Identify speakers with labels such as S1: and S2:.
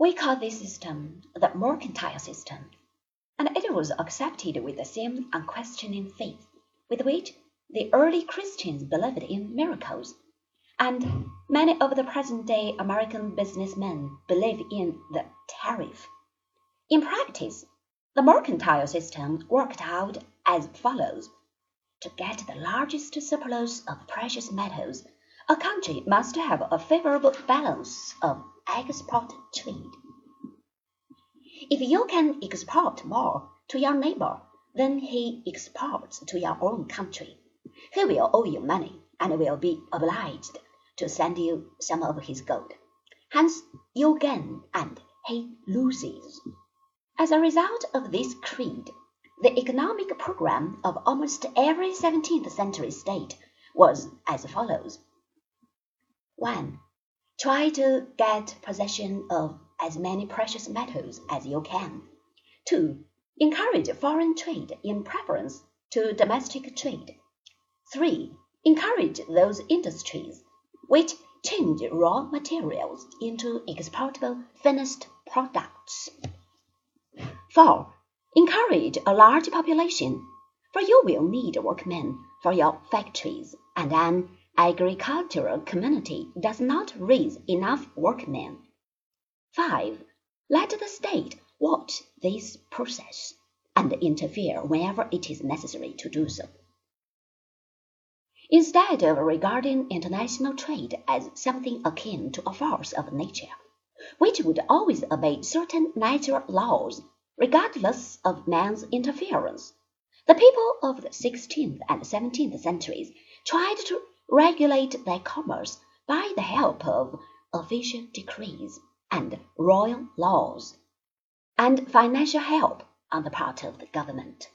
S1: We call this system the mercantile system, and it was accepted with the same unquestioning faith with which the early Christians believed in miracles, and many of the present day American business men believe in the tariff. In practice, the mercantile system worked out as follows. To get the largest surplus of precious metals, a country must have a favorable balance of export trade. If you can export more to your neighbor than he exports to your own country, he will owe you money and will be obliged to send you some of his gold. Hence, you gain and he loses. As a result of this creed, the economic program of almost every 17th century state was as follows 1. Try to get possession of as many precious metals as you can. 2. Encourage foreign trade in preference to domestic trade. 3. Encourage those industries which change raw materials into exportable finished products. 4. Encourage a large population, for you will need workmen for your factories, and an agricultural community does not raise enough workmen. 5. Let the state watch this process and interfere whenever it is necessary to do so. Instead of regarding international trade as something akin to a force of nature, which would always obey certain natural laws regardless of man's interference, the people of the sixteenth and seventeenth centuries tried to regulate their commerce by the help of official decrees and royal laws, and financial help on the part of the government.